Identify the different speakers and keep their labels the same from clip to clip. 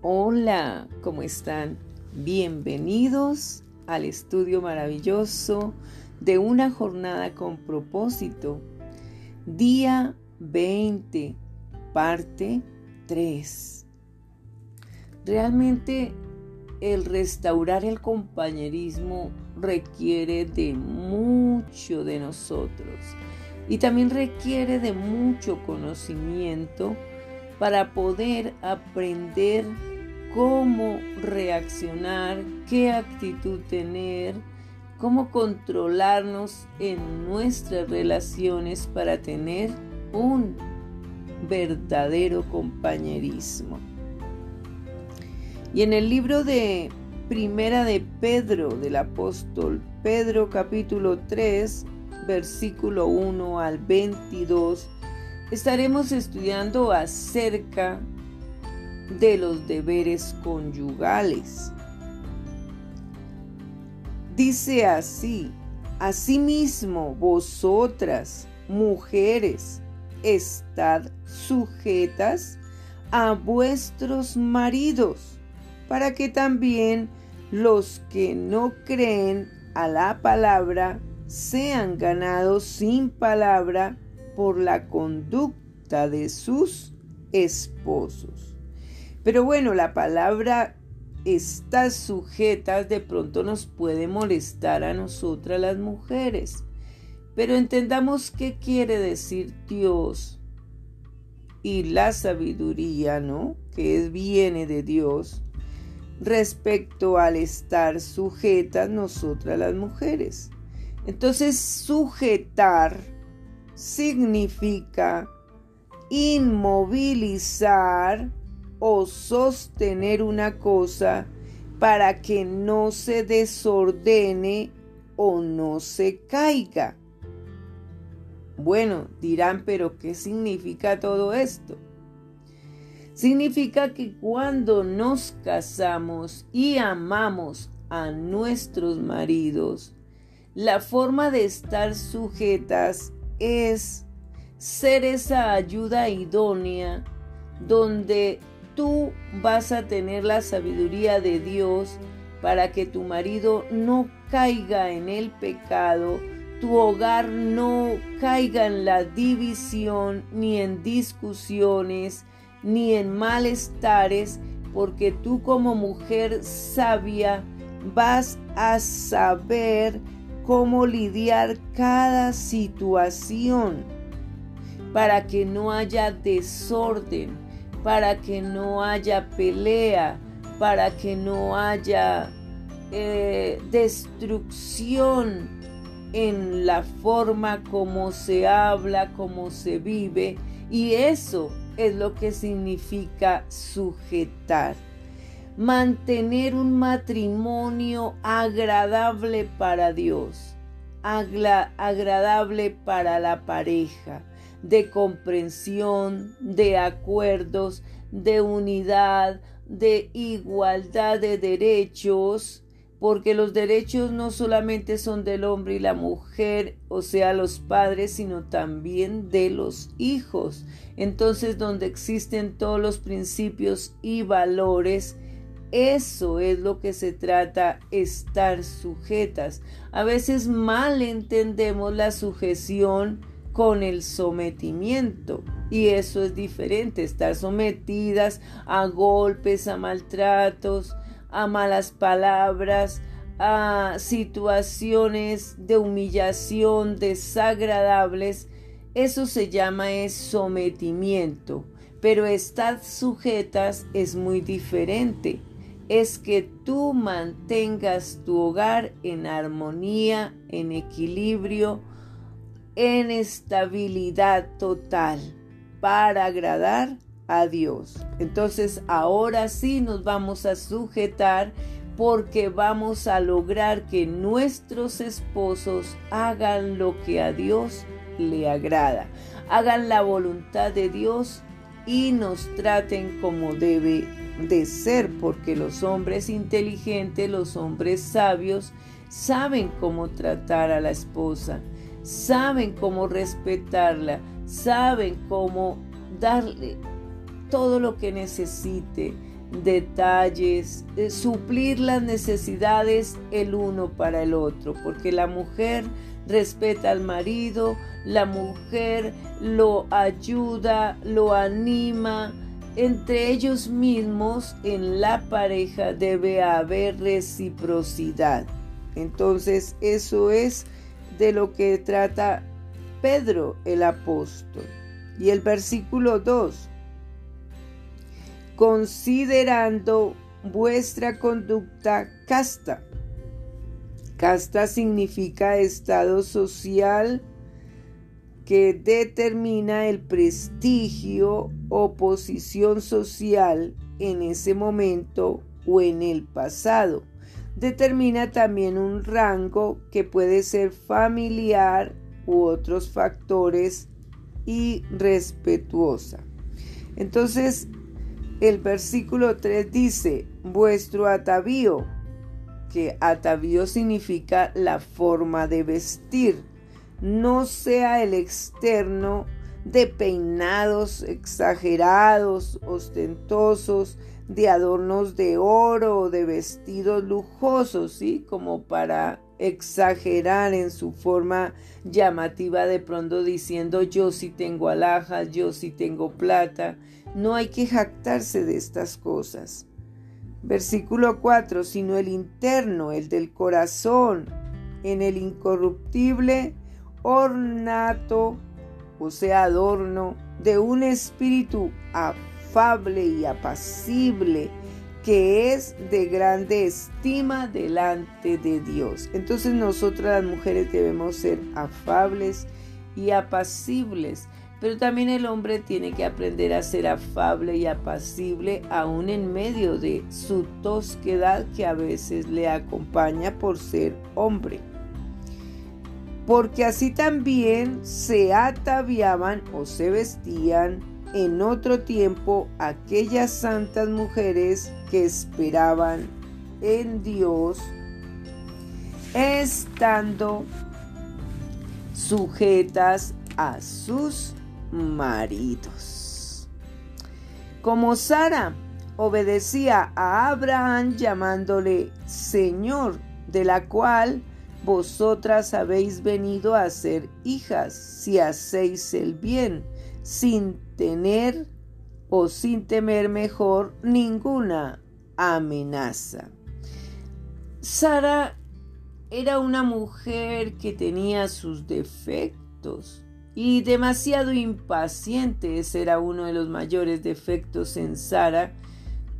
Speaker 1: Hola, ¿cómo están? Bienvenidos al estudio maravilloso de una jornada con propósito. Día 20, parte 3. Realmente el restaurar el compañerismo requiere de mucho de nosotros y también requiere de mucho conocimiento para poder aprender cómo reaccionar, qué actitud tener, cómo controlarnos en nuestras relaciones para tener un verdadero compañerismo. Y en el libro de Primera de Pedro del apóstol Pedro capítulo 3 versículo 1 al 22 estaremos estudiando acerca de los deberes conyugales. Dice así, asimismo vosotras, mujeres, estad sujetas a vuestros maridos, para que también los que no creen a la palabra sean ganados sin palabra por la conducta de sus esposos. Pero bueno, la palabra estas sujetas de pronto nos puede molestar a nosotras las mujeres. Pero entendamos qué quiere decir Dios y la sabiduría, ¿no? Que es, viene de Dios respecto al estar sujetas nosotras las mujeres. Entonces, sujetar significa inmovilizar o sostener una cosa para que no se desordene o no se caiga. Bueno, dirán, pero ¿qué significa todo esto? Significa que cuando nos casamos y amamos a nuestros maridos, la forma de estar sujetas es ser esa ayuda idónea donde tú vas a tener la sabiduría de Dios para que tu marido no caiga en el pecado, tu hogar no caiga en la división, ni en discusiones, ni en malestares, porque tú como mujer sabia vas a saber cómo lidiar cada situación para que no haya desorden, para que no haya pelea, para que no haya eh, destrucción en la forma como se habla, como se vive. Y eso es lo que significa sujetar mantener un matrimonio agradable para Dios, agradable para la pareja, de comprensión, de acuerdos, de unidad, de igualdad de derechos, porque los derechos no solamente son del hombre y la mujer, o sea, los padres, sino también de los hijos. Entonces, donde existen todos los principios y valores, eso es lo que se trata, estar sujetas. A veces mal entendemos la sujeción con el sometimiento. Y eso es diferente, estar sometidas a golpes, a maltratos, a malas palabras, a situaciones de humillación desagradables. Eso se llama es sometimiento. Pero estar sujetas es muy diferente es que tú mantengas tu hogar en armonía, en equilibrio, en estabilidad total para agradar a Dios. Entonces ahora sí nos vamos a sujetar porque vamos a lograr que nuestros esposos hagan lo que a Dios le agrada, hagan la voluntad de Dios y nos traten como debe de ser, porque los hombres inteligentes, los hombres sabios, saben cómo tratar a la esposa, saben cómo respetarla, saben cómo darle todo lo que necesite, detalles, eh, suplir las necesidades el uno para el otro, porque la mujer respeta al marido, la mujer lo ayuda, lo anima. Entre ellos mismos, en la pareja, debe haber reciprocidad. Entonces, eso es de lo que trata Pedro el apóstol. Y el versículo 2, considerando vuestra conducta casta. Casta significa estado social que determina el prestigio o posición social en ese momento o en el pasado. Determina también un rango que puede ser familiar u otros factores y respetuosa. Entonces, el versículo 3 dice, vuestro atavío, que atavío significa la forma de vestir, no sea el externo de peinados exagerados, ostentosos, de adornos de oro de vestidos lujosos, ¿sí? Como para exagerar en su forma llamativa de pronto diciendo yo sí tengo alhajas, yo sí tengo plata. No hay que jactarse de estas cosas. Versículo 4, sino el interno, el del corazón, en el incorruptible ornato, o sea, adorno, de un espíritu afable y apacible, que es de grande estima delante de Dios. Entonces nosotras las mujeres debemos ser afables y apacibles, pero también el hombre tiene que aprender a ser afable y apacible aún en medio de su tosquedad que a veces le acompaña por ser hombre. Porque así también se ataviaban o se vestían en otro tiempo aquellas santas mujeres que esperaban en Dios, estando sujetas a sus maridos. Como Sara obedecía a Abraham llamándole Señor, de la cual vosotras habéis venido a ser hijas si hacéis el bien sin tener o sin temer mejor ninguna amenaza. Sara era una mujer que tenía sus defectos y demasiado impaciente. Ese era uno de los mayores defectos en Sara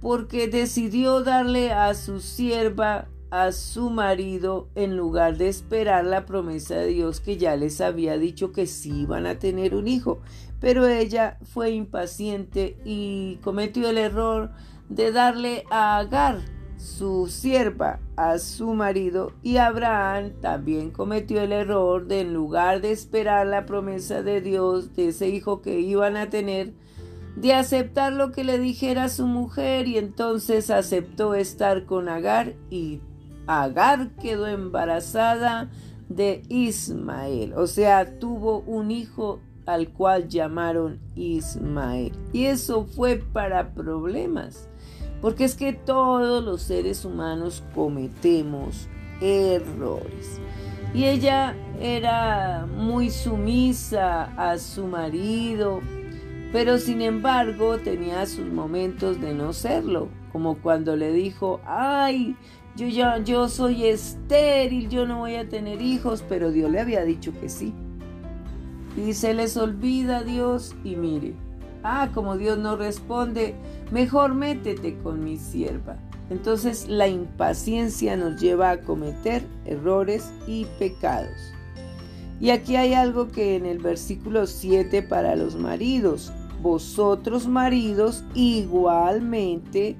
Speaker 1: porque decidió darle a su sierva a su marido en lugar de esperar la promesa de Dios que ya les había dicho que sí iban a tener un hijo. Pero ella fue impaciente y cometió el error de darle a Agar, su sierva, a su marido y Abraham también cometió el error de en lugar de esperar la promesa de Dios de ese hijo que iban a tener, de aceptar lo que le dijera su mujer y entonces aceptó estar con Agar y Agar quedó embarazada de Ismael, o sea, tuvo un hijo al cual llamaron Ismael. Y eso fue para problemas, porque es que todos los seres humanos cometemos errores. Y ella era muy sumisa a su marido, pero sin embargo tenía sus momentos de no serlo, como cuando le dijo, ay, yo ya yo soy estéril, yo no voy a tener hijos, pero Dios le había dicho que sí. Y se les olvida Dios y mire, ah, como Dios no responde, mejor métete con mi sierva. Entonces la impaciencia nos lleva a cometer errores y pecados. Y aquí hay algo que en el versículo 7 para los maridos, vosotros maridos igualmente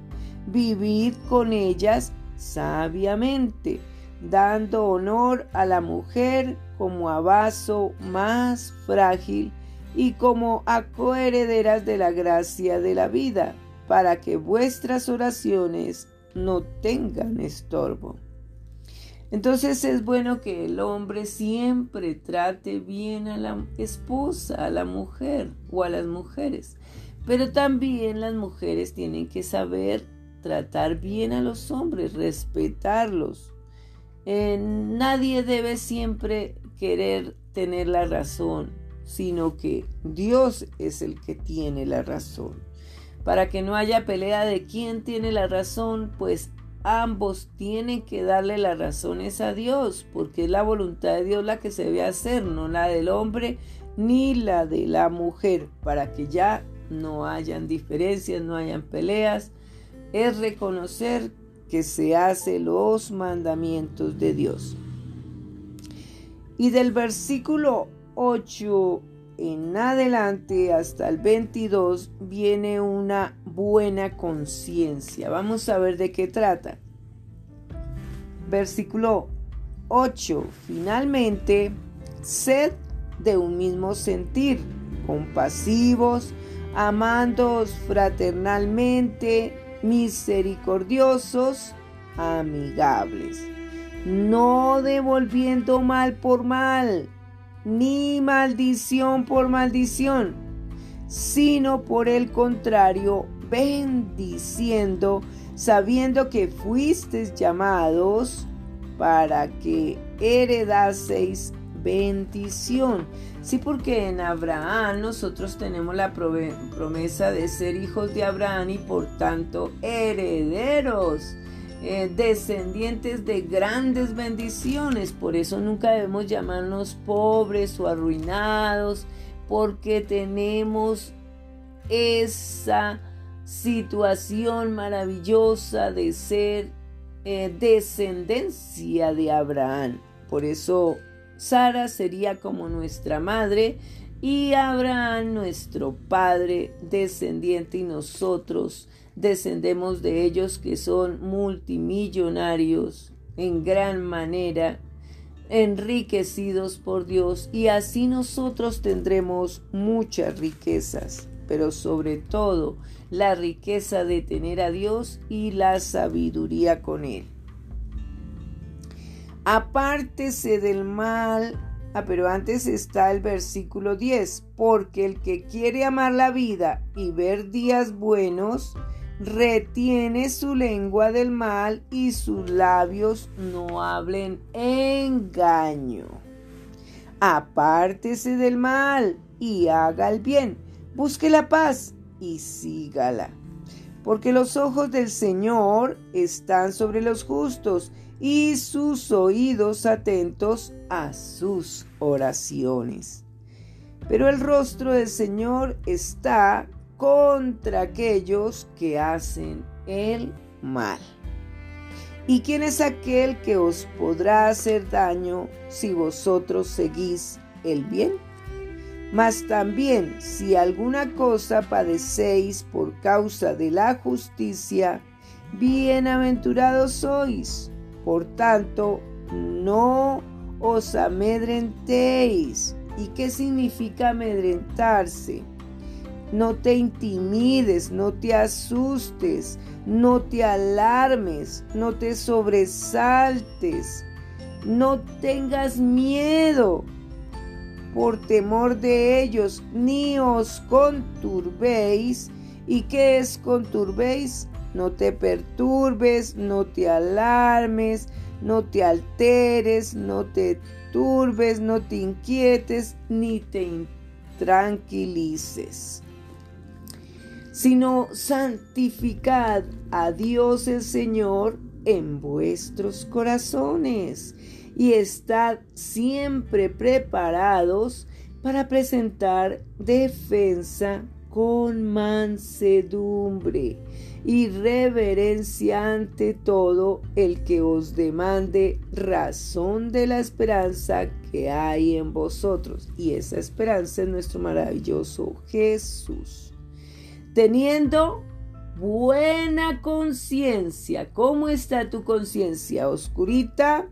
Speaker 1: vivid con ellas sabiamente, dando honor a la mujer como a vaso más frágil y como a coherederas de la gracia de la vida, para que vuestras oraciones no tengan estorbo. Entonces es bueno que el hombre siempre trate bien a la esposa, a la mujer o a las mujeres, pero también las mujeres tienen que saber tratar bien a los hombres, respetarlos. Eh, nadie debe siempre querer tener la razón, sino que Dios es el que tiene la razón. Para que no haya pelea de quién tiene la razón, pues ambos tienen que darle las razones a Dios, porque es la voluntad de Dios la que se debe hacer, no la del hombre ni la de la mujer, para que ya no hayan diferencias, no hayan peleas. Es reconocer que se hace los mandamientos de Dios. Y del versículo 8 en adelante hasta el 22 viene una buena conciencia. Vamos a ver de qué trata. Versículo 8. Finalmente, sed de un mismo sentir, compasivos, amándoos fraternalmente, misericordiosos, amigables, no devolviendo mal por mal ni maldición por maldición, sino por el contrario, bendiciendo, sabiendo que fuisteis llamados para que heredaseis bendición. Sí, porque en Abraham nosotros tenemos la promesa de ser hijos de Abraham y por tanto herederos eh, descendientes de grandes bendiciones. Por eso nunca debemos llamarnos pobres o arruinados, porque tenemos esa situación maravillosa de ser eh, descendencia de Abraham. Por eso Sara sería como nuestra madre y Abraham nuestro padre descendiente y nosotros descendemos de ellos que son multimillonarios en gran manera, enriquecidos por Dios, y así nosotros tendremos muchas riquezas, pero sobre todo la riqueza de tener a Dios y la sabiduría con Él. Apártese del mal Ah, pero antes está el versículo 10, porque el que quiere amar la vida y ver días buenos, retiene su lengua del mal y sus labios no hablen engaño. Apártese del mal y haga el bien. Busque la paz y sígala. Porque los ojos del Señor están sobre los justos y sus oídos atentos a sus oraciones. Pero el rostro del Señor está contra aquellos que hacen el mal. ¿Y quién es aquel que os podrá hacer daño si vosotros seguís el bien? Mas también si alguna cosa padecéis por causa de la justicia, bienaventurados sois. Por tanto, no os amedrentéis. ¿Y qué significa amedrentarse? No te intimides, no te asustes, no te alarmes, no te sobresaltes, no tengas miedo por temor de ellos, ni os conturbéis. ¿Y qué es conturbéis? No te perturbes, no te alarmes, no te alteres, no te turbes, no te inquietes, ni te intranquilices sino santificad a Dios el Señor en vuestros corazones y estad siempre preparados para presentar defensa con mansedumbre y reverencia ante todo el que os demande razón de la esperanza que hay en vosotros. Y esa esperanza es nuestro maravilloso Jesús teniendo buena conciencia. ¿Cómo está tu conciencia? ¿Oscurita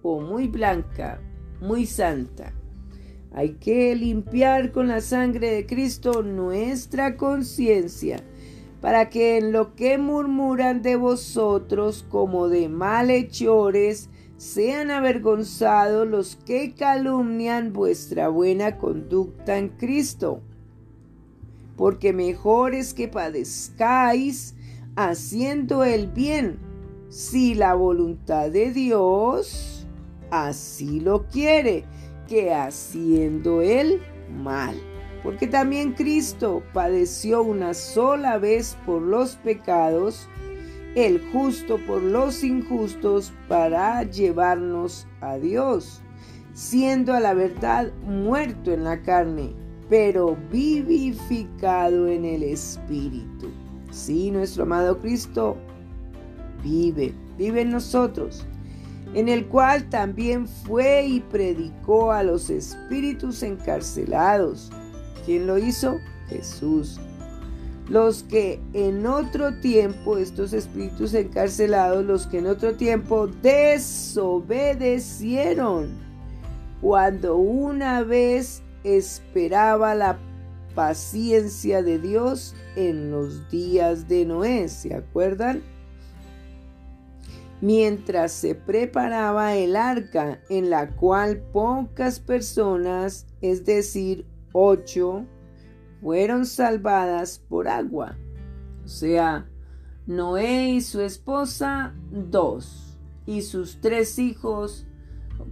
Speaker 1: o muy blanca? Muy santa. Hay que limpiar con la sangre de Cristo nuestra conciencia, para que en lo que murmuran de vosotros como de malhechores, sean avergonzados los que calumnian vuestra buena conducta en Cristo porque mejor es que padezcáis haciendo el bien, si la voluntad de Dios así lo quiere, que haciendo el mal. Porque también Cristo padeció una sola vez por los pecados, el justo por los injustos, para llevarnos a Dios, siendo a la verdad muerto en la carne, pero vivificado en el Espíritu. Sí, nuestro amado Cristo vive, vive en nosotros, en el cual también fue y predicó a los espíritus encarcelados. ¿Quién lo hizo? Jesús. Los que en otro tiempo, estos espíritus encarcelados, los que en otro tiempo desobedecieron, cuando una vez esperaba la paciencia de Dios en los días de Noé, ¿se acuerdan? Mientras se preparaba el arca en la cual pocas personas, es decir, ocho, fueron salvadas por agua. O sea, Noé y su esposa, dos, y sus tres hijos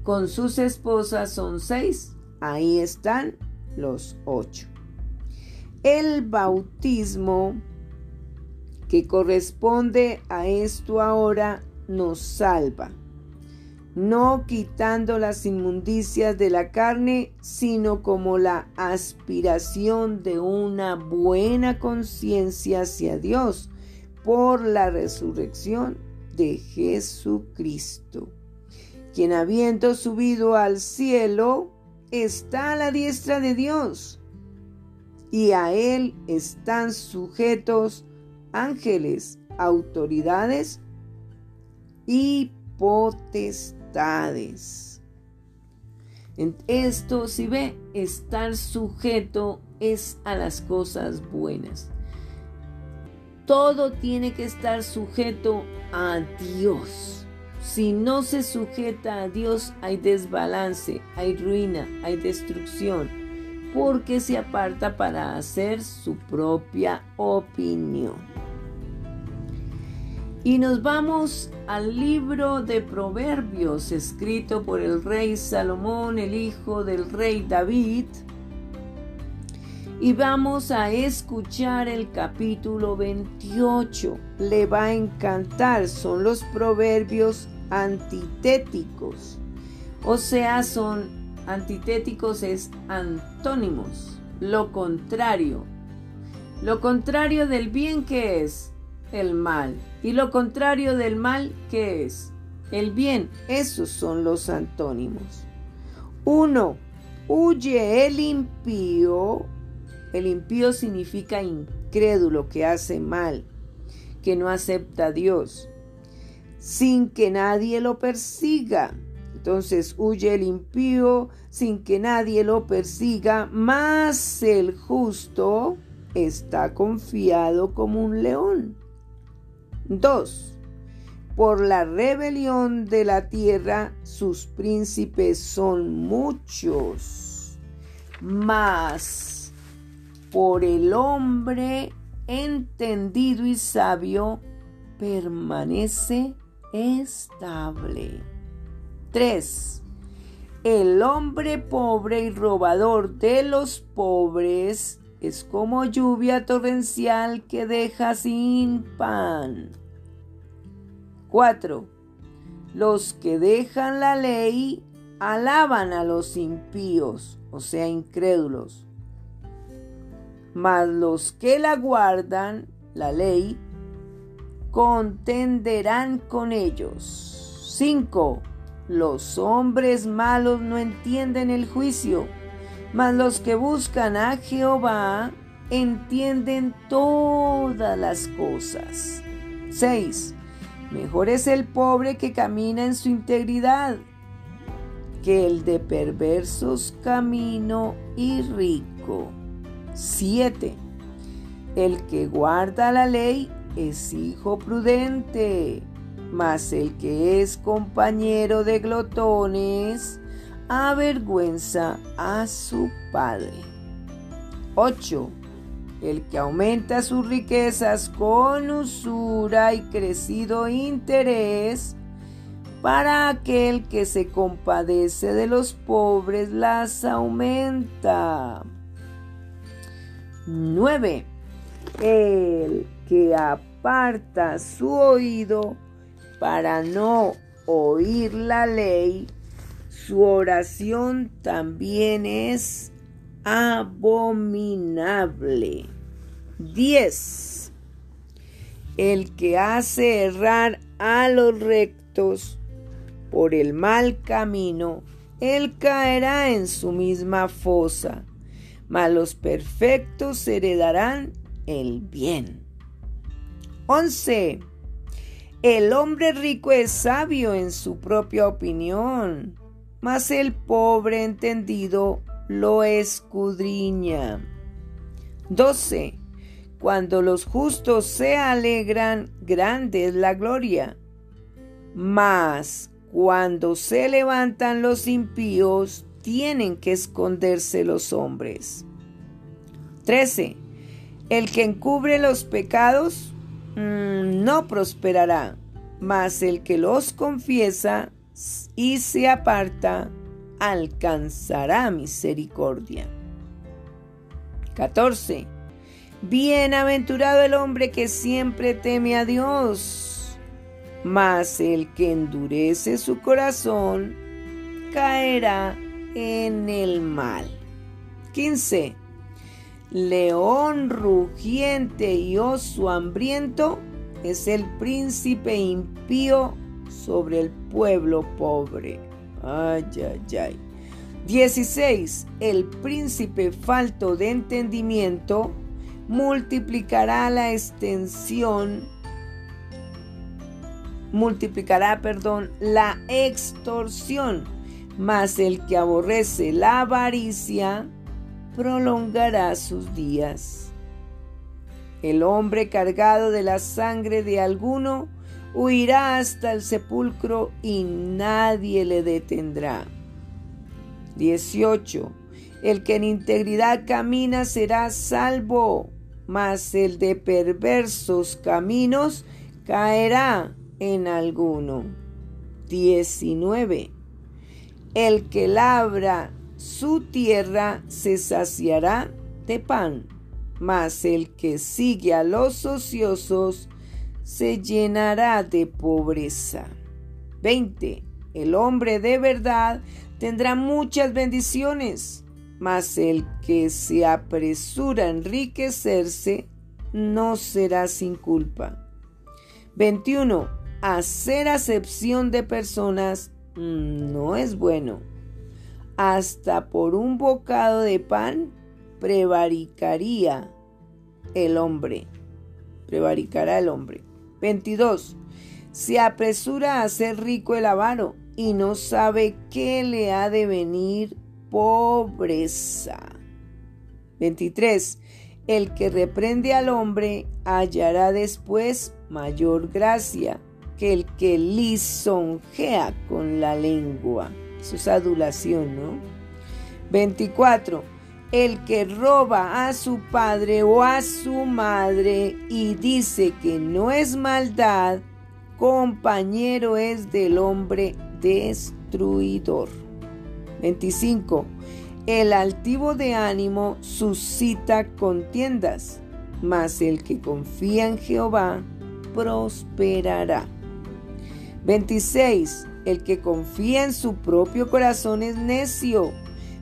Speaker 1: con sus esposas son seis. Ahí están los ocho. El bautismo que corresponde a esto ahora nos salva, no quitando las inmundicias de la carne, sino como la aspiración de una buena conciencia hacia Dios por la resurrección de Jesucristo, quien habiendo subido al cielo, está a la diestra de Dios y a él están sujetos ángeles, autoridades y potestades. En esto, si ve, estar sujeto es a las cosas buenas. Todo tiene que estar sujeto a Dios. Si no se sujeta a Dios, hay desbalance, hay ruina, hay destrucción porque se aparta para hacer su propia opinión. Y nos vamos al libro de Proverbios escrito por el rey Salomón, el hijo del rey David. Y vamos a escuchar el capítulo 28. Le va a encantar. Son los proverbios antitéticos. O sea, son Antitéticos es antónimos, lo contrario. Lo contrario del bien que es el mal. Y lo contrario del mal que es el bien. Esos son los antónimos. Uno, huye el impío. El impío significa incrédulo, que hace mal, que no acepta a Dios, sin que nadie lo persiga. Entonces huye el impío sin que nadie lo persiga, mas el justo está confiado como un león. 2. Por la rebelión de la tierra sus príncipes son muchos, mas por el hombre entendido y sabio permanece estable. 3. El hombre pobre y robador de los pobres es como lluvia torrencial que deja sin pan. 4. Los que dejan la ley alaban a los impíos, o sea, incrédulos. Mas los que la guardan, la ley, contenderán con ellos. 5 los hombres malos no entienden el juicio, mas los que buscan a Jehová entienden todas las cosas. 6. Mejor es el pobre que camina en su integridad que el de perversos camino y rico. 7. El que guarda la ley es hijo prudente mas el que es compañero de glotones avergüenza a su padre. 8. el que aumenta sus riquezas con usura y crecido interés, para aquel que se compadece de los pobres las aumenta. 9. El que aparta su oído para no oír la ley, su oración también es abominable. 10. El que hace errar a los rectos por el mal camino, él caerá en su misma fosa, mas los perfectos heredarán el bien. 11. El hombre rico es sabio en su propia opinión, mas el pobre entendido lo escudriña. 12. Cuando los justos se alegran, grande es la gloria. Mas cuando se levantan los impíos, tienen que esconderse los hombres. 13. El que encubre los pecados no prosperará, mas el que los confiesa y se aparta alcanzará misericordia. 14. Bienaventurado el hombre que siempre teme a Dios, mas el que endurece su corazón caerá en el mal. 15. León rugiente y oso hambriento es el príncipe impío sobre el pueblo pobre. Ay, ay, ay. 16. El príncipe falto de entendimiento multiplicará la extensión, multiplicará, perdón, la extorsión, mas el que aborrece la avaricia prolongará sus días. El hombre cargado de la sangre de alguno huirá hasta el sepulcro y nadie le detendrá. 18. El que en integridad camina será salvo, mas el de perversos caminos caerá en alguno. 19. El que labra su tierra se saciará de pan, mas el que sigue a los ociosos se llenará de pobreza. 20. El hombre de verdad tendrá muchas bendiciones, mas el que se apresura a enriquecerse no será sin culpa. 21. Hacer acepción de personas no es bueno. Hasta por un bocado de pan prevaricaría el hombre. Prevaricará el hombre. 22. Se apresura a ser rico el avaro y no sabe qué le ha de venir pobreza. 23. El que reprende al hombre hallará después mayor gracia que el que lisonjea con la lengua. Eso es adulación, ¿no? 24 el que roba a su padre o a su madre y dice que no es maldad, compañero es del hombre destruidor. 25. El altivo de ánimo suscita contiendas, mas el que confía en Jehová prosperará. 26. El que confía en su propio corazón es necio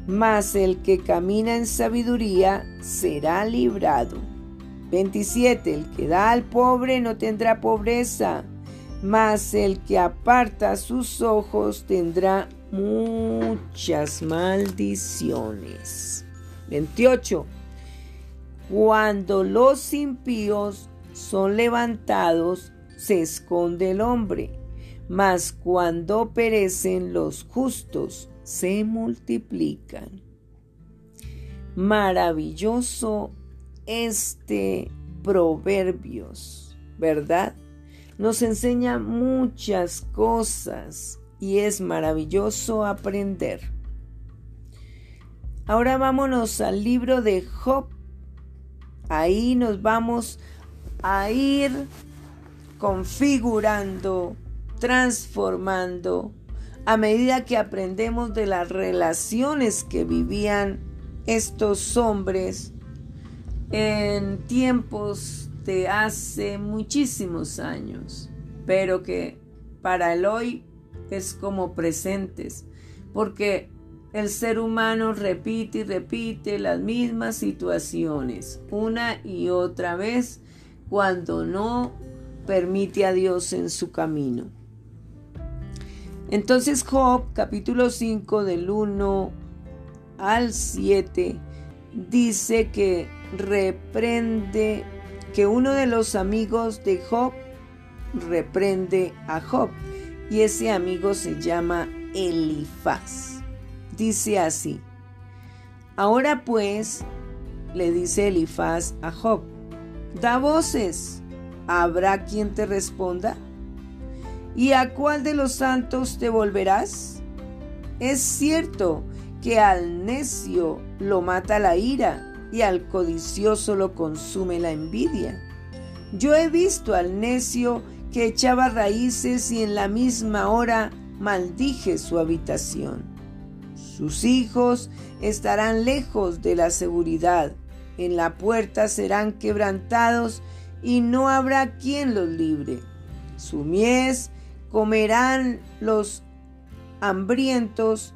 Speaker 1: mas el que camina en sabiduría será librado. 27. El que da al pobre no tendrá pobreza, mas el que aparta sus ojos tendrá muchas maldiciones. 28. Cuando los impíos son levantados, se esconde el hombre, mas cuando perecen los justos, se multiplican. Maravilloso este Proverbios, ¿verdad? Nos enseña muchas cosas y es maravilloso aprender. Ahora vámonos al libro de Job. Ahí nos vamos a ir configurando, transformando, a medida que aprendemos de las relaciones que vivían estos hombres en tiempos de hace muchísimos años, pero que para el hoy es como presentes, porque el ser humano repite y repite las mismas situaciones una y otra vez cuando no permite a Dios en su camino. Entonces Job capítulo 5 del 1 al 7 dice que reprende, que uno de los amigos de Job reprende a Job y ese amigo se llama Elifaz. Dice así, ahora pues, le dice Elifaz a Job, da voces, ¿habrá quien te responda? ¿Y a cuál de los santos te volverás? Es cierto que al necio lo mata la ira y al codicioso lo consume la envidia. Yo he visto al necio que echaba raíces y en la misma hora maldije su habitación. Sus hijos estarán lejos de la seguridad, en la puerta serán quebrantados y no habrá quien los libre. Su mies comerán los hambrientos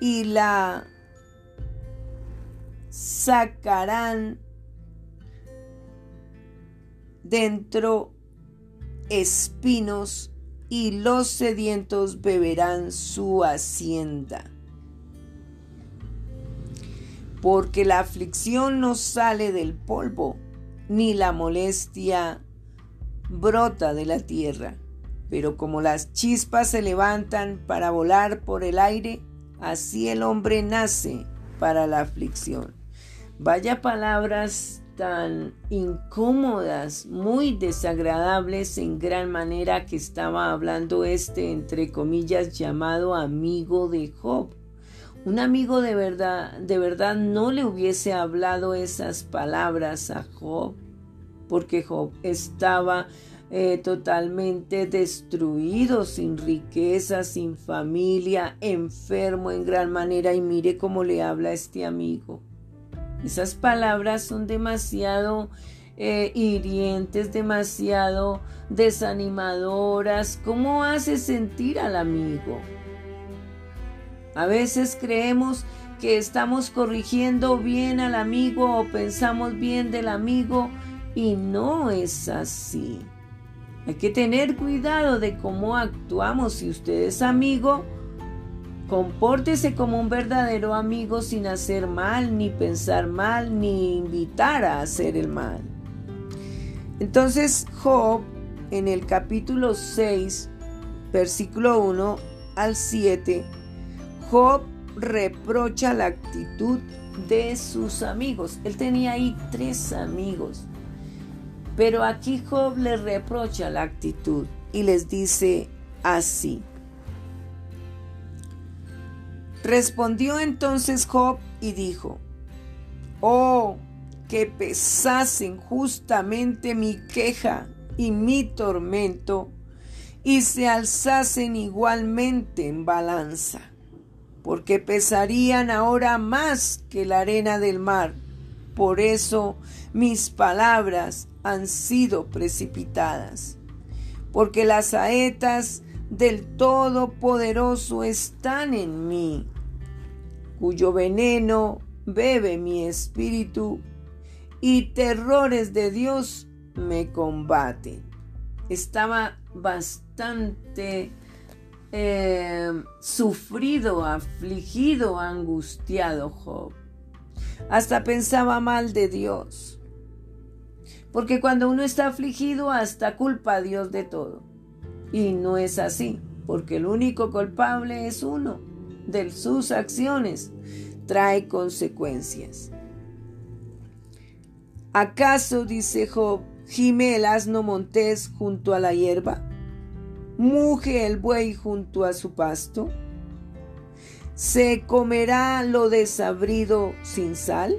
Speaker 1: y la sacarán dentro espinos y los sedientos beberán su hacienda. Porque la aflicción no sale del polvo, ni la molestia brota de la tierra. Pero como las chispas se levantan para volar por el aire, así el hombre nace para la aflicción. Vaya palabras tan incómodas, muy desagradables en gran manera que estaba hablando este, entre comillas, llamado amigo de Job. Un amigo de verdad, de verdad no le hubiese hablado esas palabras a Job, porque Job estaba eh, totalmente destruido, sin riqueza, sin familia, enfermo en gran manera y mire cómo le habla este amigo. Esas palabras son demasiado eh, hirientes, demasiado desanimadoras. ¿Cómo hace sentir al amigo? A veces creemos que estamos corrigiendo bien al amigo o pensamos bien del amigo y no es así. Hay que tener cuidado de cómo actuamos. Si usted es amigo, compórtese como un verdadero amigo sin hacer mal, ni pensar mal, ni invitar a hacer el mal. Entonces Job en el capítulo 6, versículo 1 al 7, Job reprocha la actitud de sus amigos. Él tenía ahí tres amigos. Pero aquí Job le reprocha la actitud y les dice así. Respondió entonces Job y dijo, Oh, que pesasen justamente mi queja y mi tormento y se alzasen igualmente en balanza, porque pesarían ahora más que la arena del mar. Por eso mis palabras han sido precipitadas, porque las saetas del Todopoderoso están en mí, cuyo veneno bebe mi espíritu y terrores de Dios me combaten. Estaba bastante eh, sufrido, afligido, angustiado Job. Hasta pensaba mal de Dios porque cuando uno está afligido, hasta culpa a Dios de todo. Y no es así, porque el único culpable es uno. De sus acciones trae consecuencias. ¿Acaso, dice Job, gime el asno montés junto a la hierba? ¿Muge el buey junto a su pasto? ¿Se comerá lo desabrido sin sal?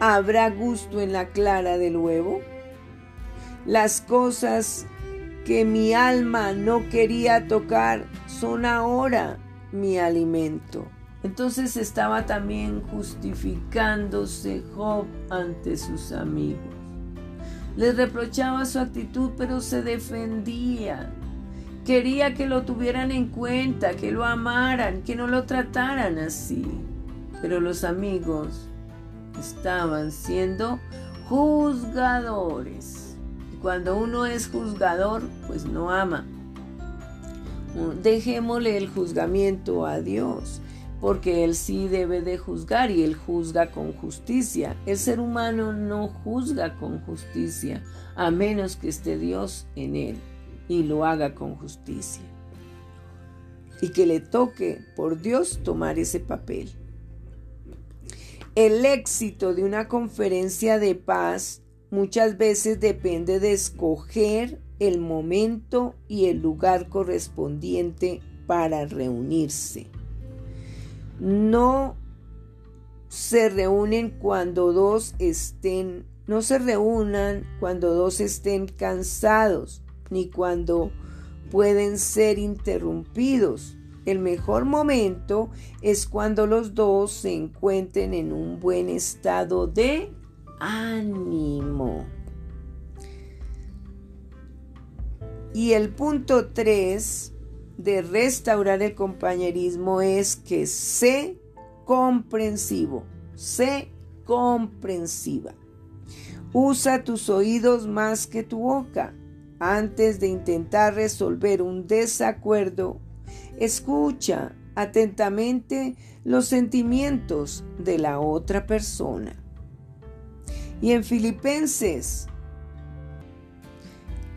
Speaker 1: ¿Habrá gusto en la clara del huevo? Las cosas que mi alma no quería tocar son ahora mi alimento. Entonces estaba también justificándose Job ante sus amigos. Les reprochaba su actitud, pero se defendía. Quería que lo tuvieran en cuenta, que lo amaran, que no lo trataran así. Pero los amigos estaban siendo juzgadores. Y cuando uno es juzgador, pues no ama. Dejémosle el juzgamiento a Dios, porque Él sí debe de juzgar y Él juzga con justicia. El ser humano no juzga con justicia, a menos que esté Dios en Él y lo haga con justicia. Y que le toque por Dios tomar ese papel. El éxito de una conferencia de paz muchas veces depende de escoger el momento y el lugar correspondiente para reunirse. No se reúnen cuando dos estén, no se reúnan cuando dos estén cansados, ni cuando pueden ser interrumpidos. El mejor momento es cuando los dos se encuentren en un buen estado de ánimo. Y el punto 3 de restaurar el compañerismo es que sé comprensivo, sé comprensiva. Usa tus oídos más que tu boca. Antes de intentar resolver un desacuerdo, escucha atentamente los sentimientos de la otra persona. Y en Filipenses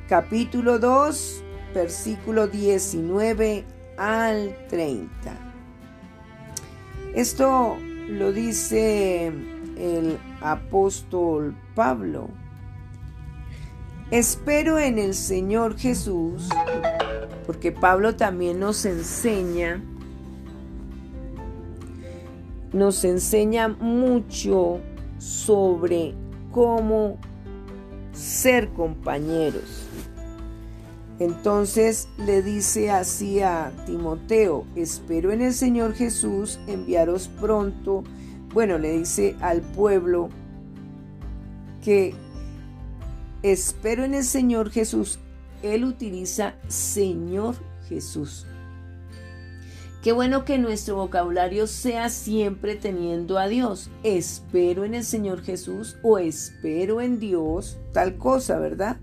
Speaker 1: capítulo 2, versículo 19 al 30. Esto lo dice el apóstol Pablo Espero en el Señor Jesús, porque Pablo también nos enseña, nos enseña mucho sobre cómo ser compañeros. Entonces le dice así a Timoteo, espero en el Señor Jesús enviaros pronto. Bueno, le dice al pueblo que espero en el Señor Jesús. Él utiliza Señor Jesús. Qué bueno que nuestro vocabulario sea siempre teniendo a Dios. Espero en el Señor Jesús o espero en Dios, tal cosa, ¿verdad?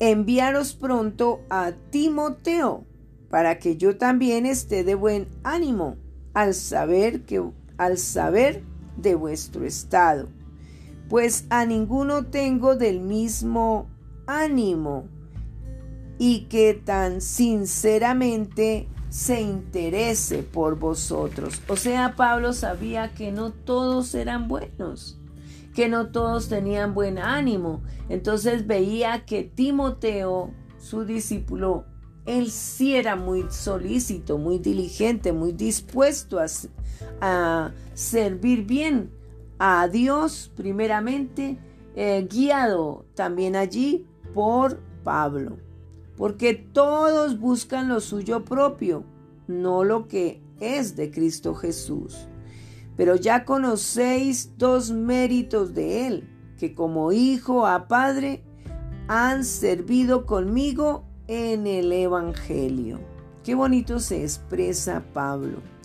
Speaker 1: Enviaros pronto a Timoteo para que yo también esté de buen ánimo al saber que al saber de vuestro estado pues a ninguno tengo del mismo ánimo y que tan sinceramente se interese por vosotros. O sea, Pablo sabía que no todos eran buenos, que no todos tenían buen ánimo. Entonces veía que Timoteo, su discípulo, él sí era muy solícito, muy diligente, muy dispuesto a, a servir bien a Dios primeramente, eh, guiado también allí por Pablo, porque todos buscan lo suyo propio, no lo que es de Cristo Jesús. Pero ya conocéis dos méritos de Él, que como hijo a Padre han servido conmigo en el Evangelio. Qué bonito se expresa Pablo.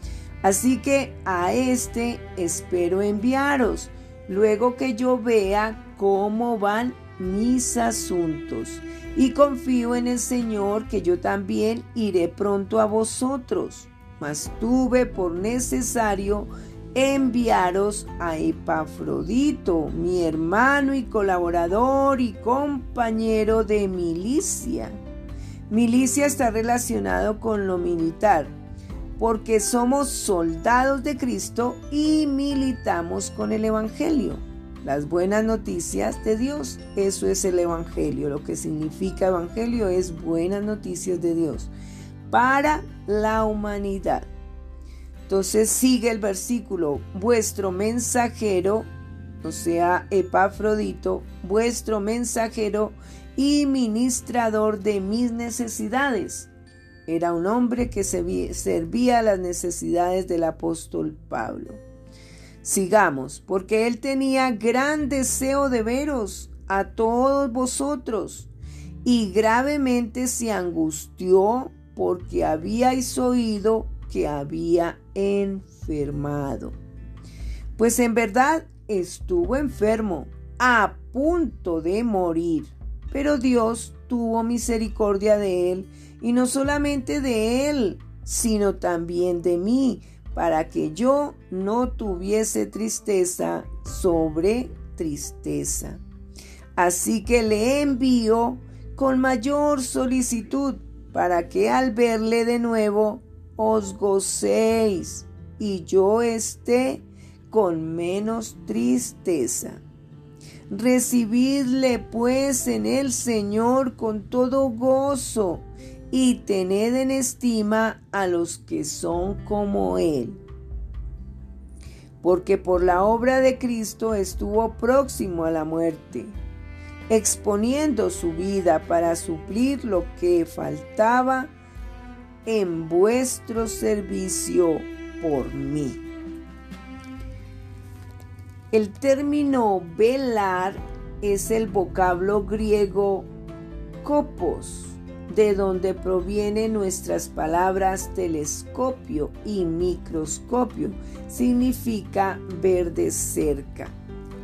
Speaker 1: Así que a este espero enviaros, luego que yo vea cómo van mis asuntos. Y confío en el Señor que yo también iré pronto a vosotros. Mas tuve por necesario enviaros a Epafrodito, mi hermano y colaborador y compañero de milicia. Milicia está relacionado con lo militar porque somos soldados de Cristo y militamos con el Evangelio. Las buenas noticias de Dios, eso es el Evangelio. Lo que significa Evangelio es buenas noticias de Dios para la humanidad. Entonces sigue el versículo, vuestro mensajero o sea, Epafrodito, vuestro mensajero y ministrador de mis necesidades. Era un hombre que servía a las necesidades del apóstol Pablo. Sigamos, porque él tenía gran deseo de veros a todos vosotros y gravemente se angustió porque habíais oído que había enfermado. Pues en verdad estuvo enfermo, a punto de morir, pero Dios tuvo misericordia de él, y no solamente de él, sino también de mí, para que yo no tuviese tristeza sobre tristeza. Así que le envío con mayor solicitud para que al verle de nuevo os gocéis y yo esté con menos tristeza. Recibidle pues en el Señor con todo gozo y tened en estima a los que son como Él. Porque por la obra de Cristo estuvo próximo a la muerte exponiendo su vida para suplir lo que faltaba en vuestro servicio por mí. El término velar es el vocablo griego copos, de donde provienen nuestras palabras telescopio y microscopio. Significa ver de cerca.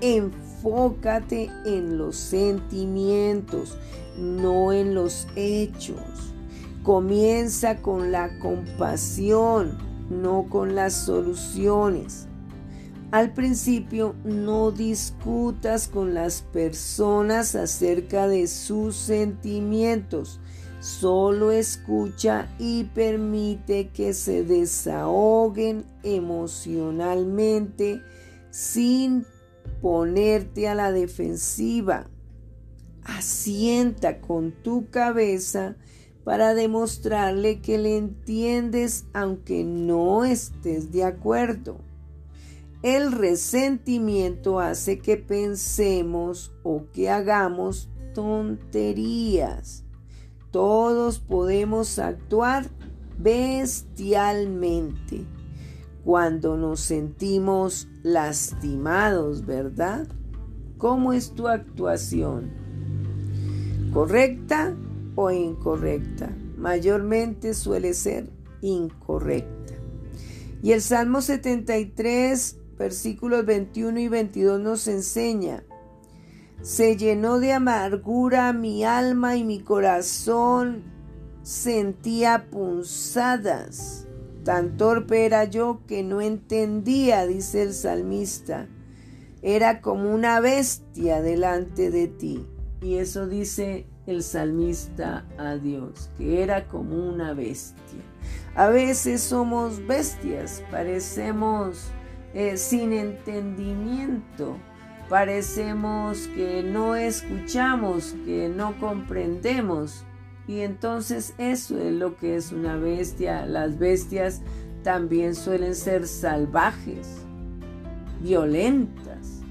Speaker 1: Enfócate en los sentimientos, no en los hechos. Comienza con la compasión, no con las soluciones. Al principio no discutas con las personas acerca de sus sentimientos. Solo escucha y permite que se desahoguen emocionalmente sin ponerte a la defensiva. Asienta con tu cabeza para demostrarle que le entiendes aunque no estés de acuerdo. El resentimiento hace que pensemos o que hagamos tonterías. Todos podemos actuar bestialmente cuando nos sentimos lastimados, ¿verdad? ¿Cómo es tu actuación? ¿Correcta o incorrecta? Mayormente suele ser incorrecta. Y el Salmo 73, versículos 21 y 22 nos enseña, se llenó de amargura mi alma y mi corazón sentía punzadas Tan torpe era yo que no entendía, dice el salmista. Era como una bestia delante de ti. Y eso dice el salmista a Dios, que era como una bestia. A veces somos bestias, parecemos eh, sin entendimiento, parecemos que no escuchamos, que no comprendemos, y entonces eso es lo que es una bestia. Las bestias también suelen ser salvajes, violentas.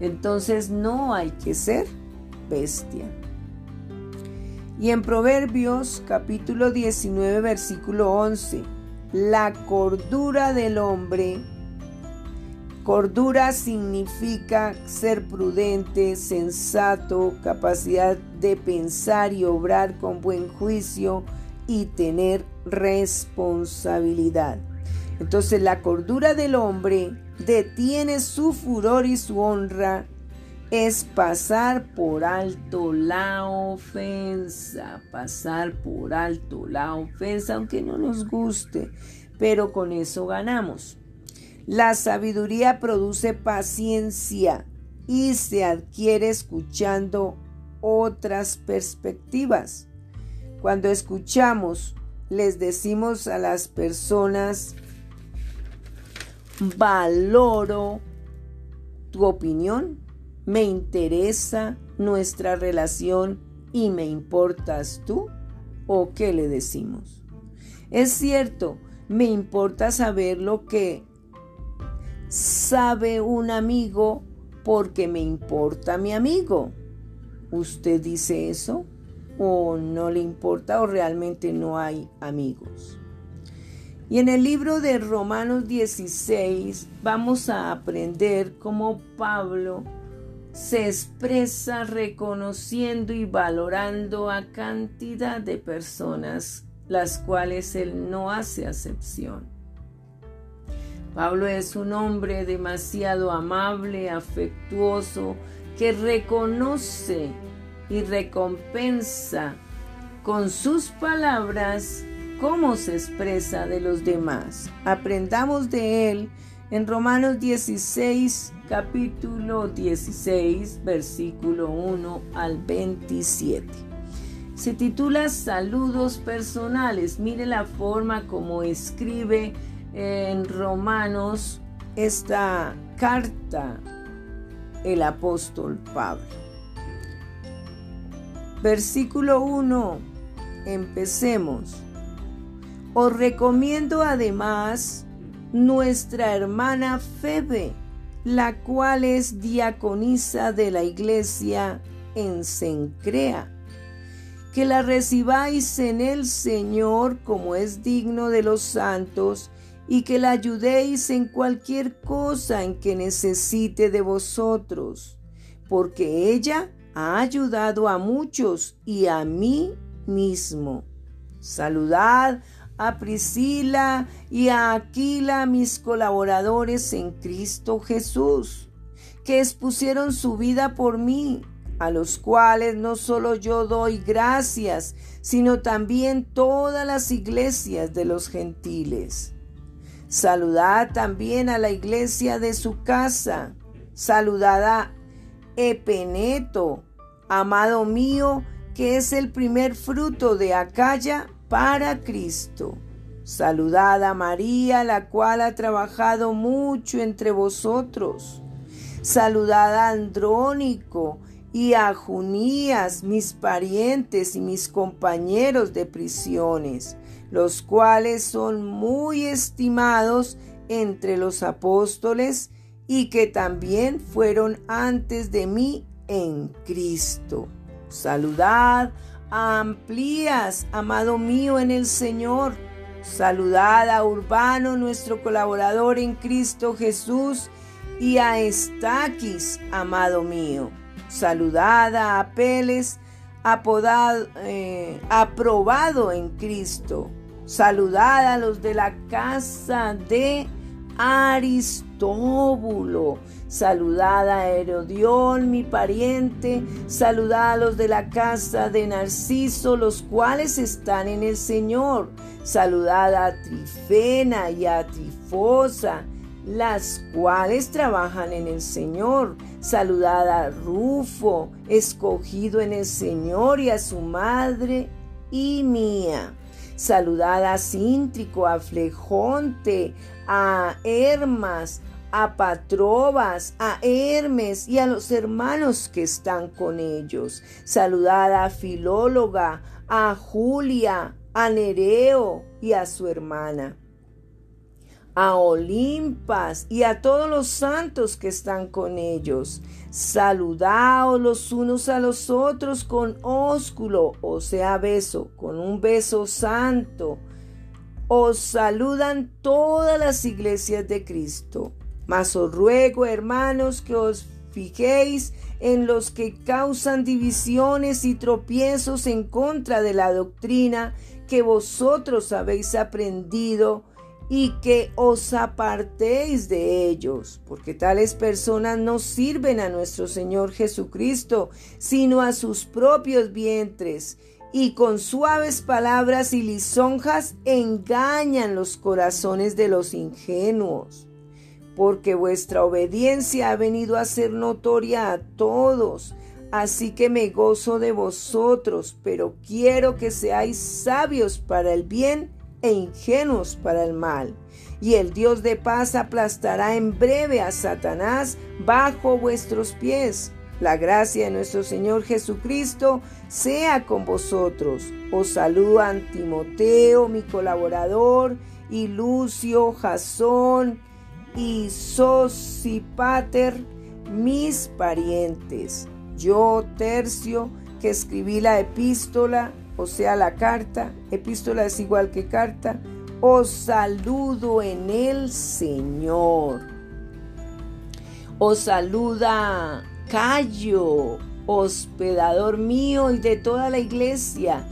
Speaker 1: Entonces no hay que ser bestia. Y en Proverbios capítulo 19 versículo 11, la cordura del hombre Cordura significa ser prudente, sensato, capacidad de pensar y obrar con buen juicio y tener responsabilidad. Entonces la cordura del hombre detiene su furor y su honra es pasar por alto la ofensa, pasar por alto la ofensa, aunque no nos guste, pero con eso ganamos. La sabiduría produce paciencia y se adquiere escuchando otras perspectivas. Cuando escuchamos, les decimos a las personas, valoro tu opinión, me interesa nuestra relación y me importas tú. ¿O qué le decimos? Es cierto, me importa saber lo que sabe un amigo porque me importa mi amigo. ¿Usted dice eso? ¿O no le importa o realmente no hay amigos? Y en el libro de Romanos 16 vamos a aprender cómo Pablo se expresa reconociendo y valorando a cantidad de personas las cuales él no hace acepción. Pablo es un hombre demasiado amable, afectuoso, que reconoce y recompensa con sus palabras cómo se expresa de los demás. Aprendamos de él en Romanos 16, capítulo 16, versículo 1 al 27. Se titula Saludos personales. Mire la forma como escribe en Romanos esta carta el apóstol Pablo. Versículo 1. Empecemos. Os recomiendo además nuestra hermana Febe, la cual es diaconisa de la iglesia en Sencrea. Que la recibáis en el Señor como es digno de los santos y que la ayudéis en cualquier cosa en que necesite de vosotros, porque ella ha ayudado a muchos y a mí mismo. Saludad a Priscila y a Aquila, mis colaboradores en Cristo Jesús, que expusieron su vida por mí, a los cuales no solo yo doy gracias, sino también todas las iglesias de los gentiles. Saludad también a la iglesia de su casa. Saludad a Epeneto, amado mío, que es el primer fruto de Acaya para Cristo. Saludad a María, la cual ha trabajado mucho entre vosotros. Saludad a Andrónico y a Junías, mis parientes y mis compañeros de prisiones los cuales son muy estimados entre los apóstoles y que también fueron antes de mí en Cristo. Saludad a Amplías, amado mío en el Señor. Saludad a Urbano, nuestro colaborador en Cristo Jesús, y a Estaquis, amado mío. Saludad a Apeles, apodado, eh, aprobado en Cristo Saludad a los de la casa de Aristóbulo. Saludad a Herodión, mi pariente. Saludad a los de la casa de Narciso, los cuales están en el Señor. Saludad a Trifena y a Trifosa, las cuales trabajan en el Señor. Saludad a Rufo, escogido en el Señor, y a su madre y mía. Saludad a Cíntrico, a Flejonte, a Hermas, a Patrobas, a Hermes y a los hermanos que están con ellos. Saludad a Filóloga, a Julia, a Nereo y a su hermana a Olimpas y a todos los santos que están con ellos. Saludaos los unos a los otros con ósculo, o sea, beso, con un beso santo. Os saludan todas las iglesias de Cristo. Mas os ruego, hermanos, que os fijéis en los que causan divisiones y tropiezos en contra de la doctrina que vosotros habéis aprendido y que os apartéis de ellos, porque tales personas no sirven a nuestro Señor Jesucristo, sino a sus propios vientres, y con suaves palabras y lisonjas engañan los corazones de los ingenuos. Porque vuestra obediencia ha venido a ser notoria a todos, así que me gozo de vosotros, pero quiero que seáis sabios para el bien e ingenuos para el mal. Y el Dios de paz aplastará en breve a Satanás bajo vuestros pies. La gracia de nuestro Señor Jesucristo sea con vosotros. Os saludan Timoteo, mi colaborador, y Lucio, Jasón y Sosipater, mis parientes. Yo, Tercio, que escribí la epístola, o sea, la carta, epístola es igual que carta, os saludo en el Señor. Os saluda Cayo, hospedador mío y de toda la iglesia.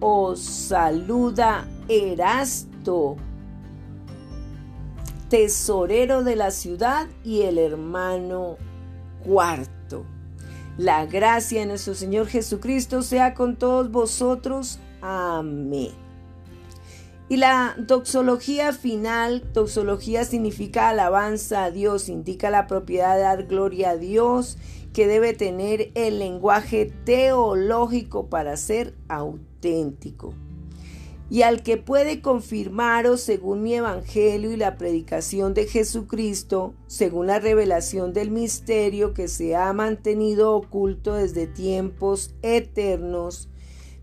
Speaker 1: Os saluda Erasto, tesorero de la ciudad y el hermano cuarto. La gracia de nuestro Señor Jesucristo sea con todos vosotros. Amén. Y la doxología final, doxología significa alabanza a Dios, indica la propiedad de dar gloria a Dios, que debe tener el lenguaje teológico para ser auténtico y al que puede confirmaros según mi evangelio y la predicación de Jesucristo, según la revelación del misterio que se ha mantenido oculto desde tiempos eternos,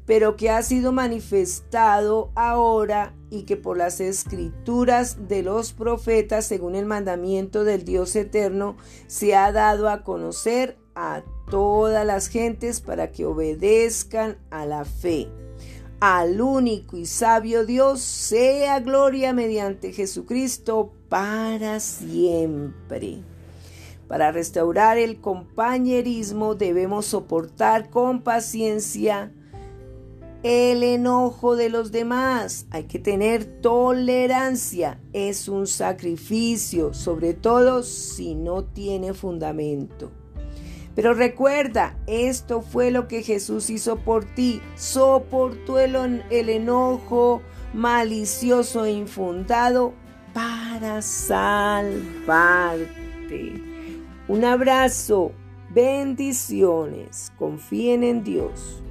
Speaker 1: pero que ha sido manifestado ahora y que por las escrituras de los profetas, según el mandamiento del Dios eterno, se ha dado a conocer a todas las gentes para que obedezcan a la fe al único y sabio Dios sea gloria mediante Jesucristo para siempre. Para restaurar el compañerismo debemos soportar con paciencia el enojo de los demás. Hay que tener tolerancia. Es un sacrificio, sobre todo si no tiene fundamento. Pero recuerda, esto fue lo que Jesús hizo por ti. Soportó el, el enojo malicioso e infundado para salvarte. Un abrazo, bendiciones, confíen en Dios.